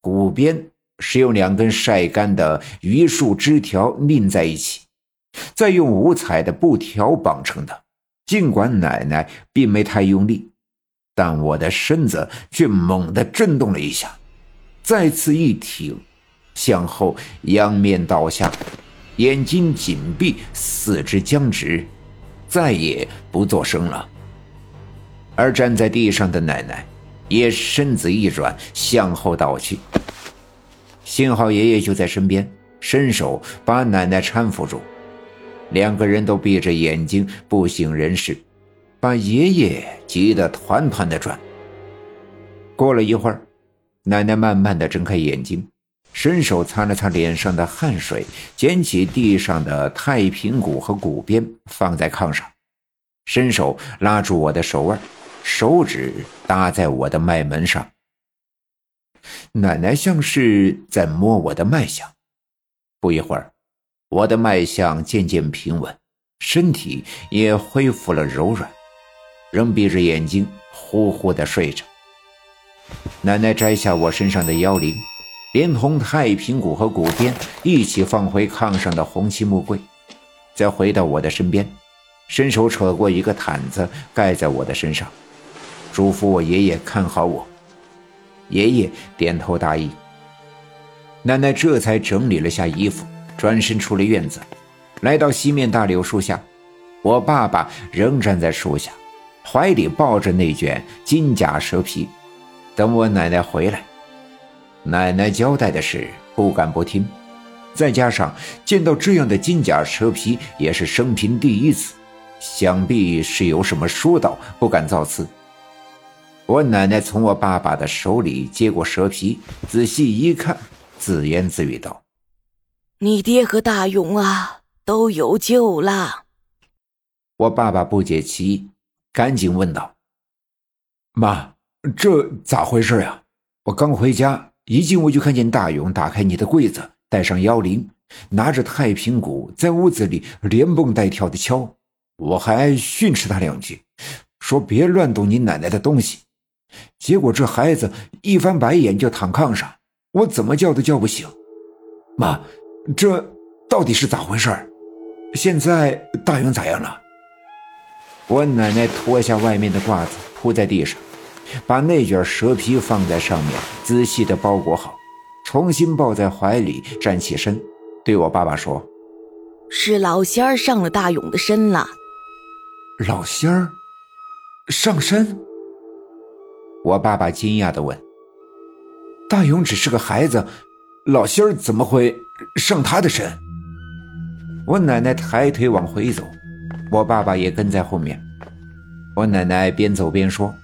骨边是用两根晒干的榆树枝条拧在一起，再用五彩的布条绑成的。尽管奶奶并没太用力，但我的身子却猛地震动了一下，再次一挺，向后仰面倒下，眼睛紧闭，四肢僵直，再也不作声了。而站在地上的奶奶也身子一软，向后倒去。幸好爷爷就在身边，伸手把奶奶搀扶住。两个人都闭着眼睛不省人事，把爷爷急得团团的转。过了一会儿，奶奶慢慢的睁开眼睛，伸手擦了擦脸上的汗水，捡起地上的太平鼓和鼓鞭放在炕上，伸手拉住我的手腕，手指搭在我的脉门上。奶奶像是在摸我的脉象，不一会儿。我的脉象渐渐平稳，身体也恢复了柔软，仍闭着眼睛呼呼的睡着。奶奶摘下我身上的妖铃，连同太平鼓和鼓鞭一起放回炕上的红漆木柜，再回到我的身边，伸手扯过一个毯子盖在我的身上，嘱咐我爷爷看好我。爷爷点头答应。奶奶这才整理了下衣服。转身出了院子，来到西面大柳树下，我爸爸仍站在树下，怀里抱着那卷金甲蛇皮，等我奶奶回来。奶奶交代的事不敢不听，再加上见到这样的金甲蛇皮也是生平第一次，想必是有什么说道，不敢造次。我奶奶从我爸爸的手里接过蛇皮，仔细一看，自言自语道。你爹和大勇啊都有救了。我爸爸不解其意，赶紧问道：“妈，这咋回事呀？我刚回家，一进屋就看见大勇打开你的柜子，带上妖铃，拿着太平鼓，在屋子里连蹦带跳的敲。我还训斥他两句，说别乱动你奶奶的东西。结果这孩子一翻白眼就躺炕上，我怎么叫都叫不醒。妈。”这到底是咋回事现在大勇咋样了？我奶奶脱下外面的褂子铺在地上，把那卷蛇皮放在上面，仔细的包裹好，重新抱在怀里，站起身，对我爸爸说：“是老仙儿上了大勇的身了。”老仙儿上身？我爸爸惊讶的问：“大勇只是个孩子，老仙儿怎么会？”上他的身，我奶奶抬腿往回走，我爸爸也跟在后面。我奶奶边走边说：“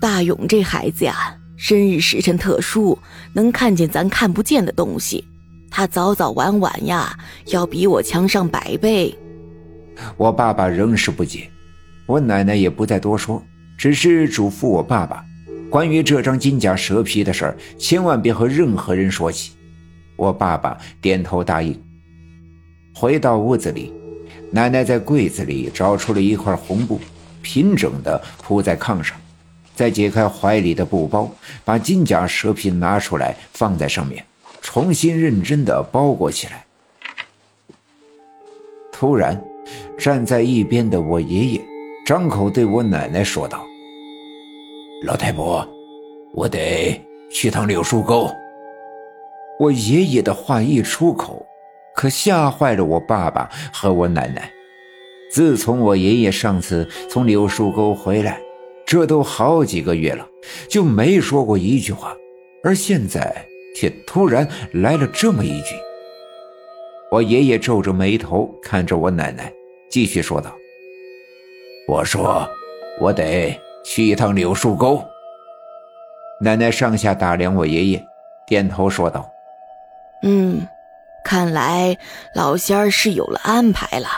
大勇这孩子呀，生日时辰特殊，能看见咱看不见的东西。他早早晚晚呀，要比我强上百倍。”我爸爸仍是不解，我奶奶也不再多说，只是嘱咐我爸爸，关于这张金甲蛇皮的事儿，千万别和任何人说起。我爸爸点头答应。回到屋子里，奶奶在柜子里找出了一块红布，平整的铺在炕上，再解开怀里的布包，把金甲蛇皮拿出来放在上面，重新认真的包裹起来。突然，站在一边的我爷爷张口对我奶奶说道：“老太婆，我得去趟柳树沟。”我爷爷的话一出口，可吓坏了我爸爸和我奶奶。自从我爷爷上次从柳树沟回来，这都好几个月了，就没说过一句话，而现在却突然来了这么一句。我爷爷皱着眉头看着我奶奶，继续说道：“我说，我得去一趟柳树沟。”奶奶上下打量我爷爷，点头说道。嗯，看来老仙儿是有了安排了。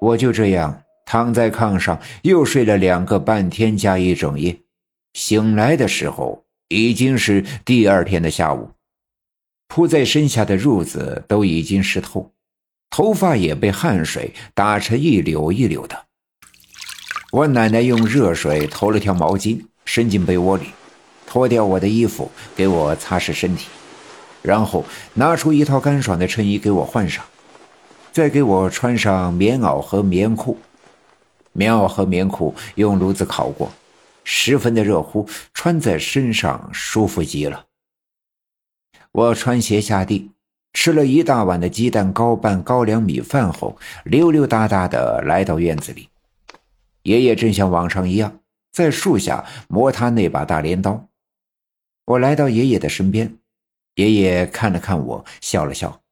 我就这样躺在炕上，又睡了两个半天加一整夜。醒来的时候已经是第二天的下午，铺在身下的褥子都已经湿透，头发也被汗水打成一绺一绺的。我奶奶用热水投了条毛巾，伸进被窝里。脱掉我的衣服，给我擦拭身体，然后拿出一套干爽的衬衣给我换上，再给我穿上棉袄和棉裤。棉袄和棉裤用炉子烤过，十分的热乎，穿在身上舒服极了。我穿鞋下地，吃了一大碗的鸡蛋糕拌高粱米饭后，溜溜达达的来到院子里。爷爷正像往常一样，在树下磨他那把大镰刀。我来到爷爷的身边，爷爷看了看我，笑了笑。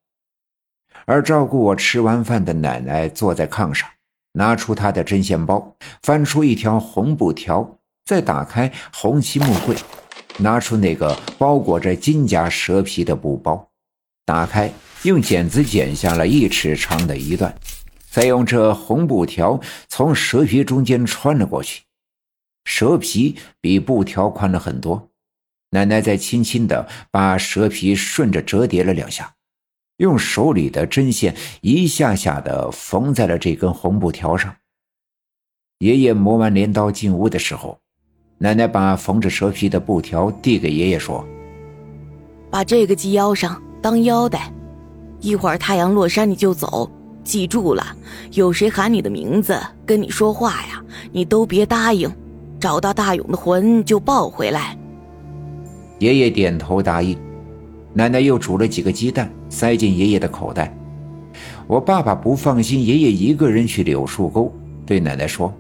而照顾我吃完饭的奶奶坐在炕上，拿出她的针线包，翻出一条红布条，再打开红漆木柜。拿出那个包裹着金甲蛇皮的布包，打开，用剪子剪下了一尺长的一段，再用这红布条从蛇皮中间穿了过去。蛇皮比布条宽了很多，奶奶再轻轻地把蛇皮顺着折叠了两下，用手里的针线一下下的缝在了这根红布条上。爷爷磨完镰刀进屋的时候。奶奶把缝着蛇皮的布条递给爷爷，说：“把这个系腰上当腰带，一会儿太阳落山你就走。记住了，有谁喊你的名字跟你说话呀，你都别答应。找到大勇的魂就抱回来。”爷爷点头答应。奶奶又煮了几个鸡蛋，塞进爷爷的口袋。我爸爸不放心爷爷一个人去柳树沟，对奶奶说：“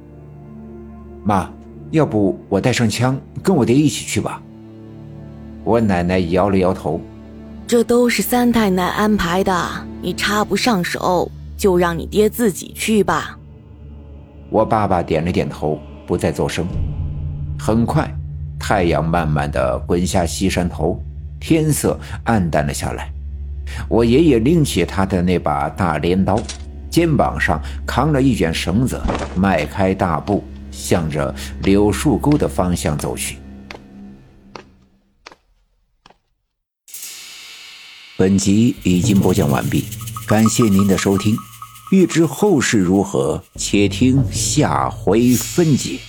妈。”要不我带上枪，跟我爹一起去吧。我奶奶摇了摇头，这都是三太奶安排的，你插不上手，就让你爹自己去吧。我爸爸点了点头，不再作声。很快，太阳慢慢的滚下西山头，天色暗淡了下来。我爷爷拎起他的那把大镰刀，肩膀上扛了一卷绳子，迈开大步。向着柳树沟的方向走去。本集已经播讲完毕，感谢您的收听。欲知后事如何，且听下回分解。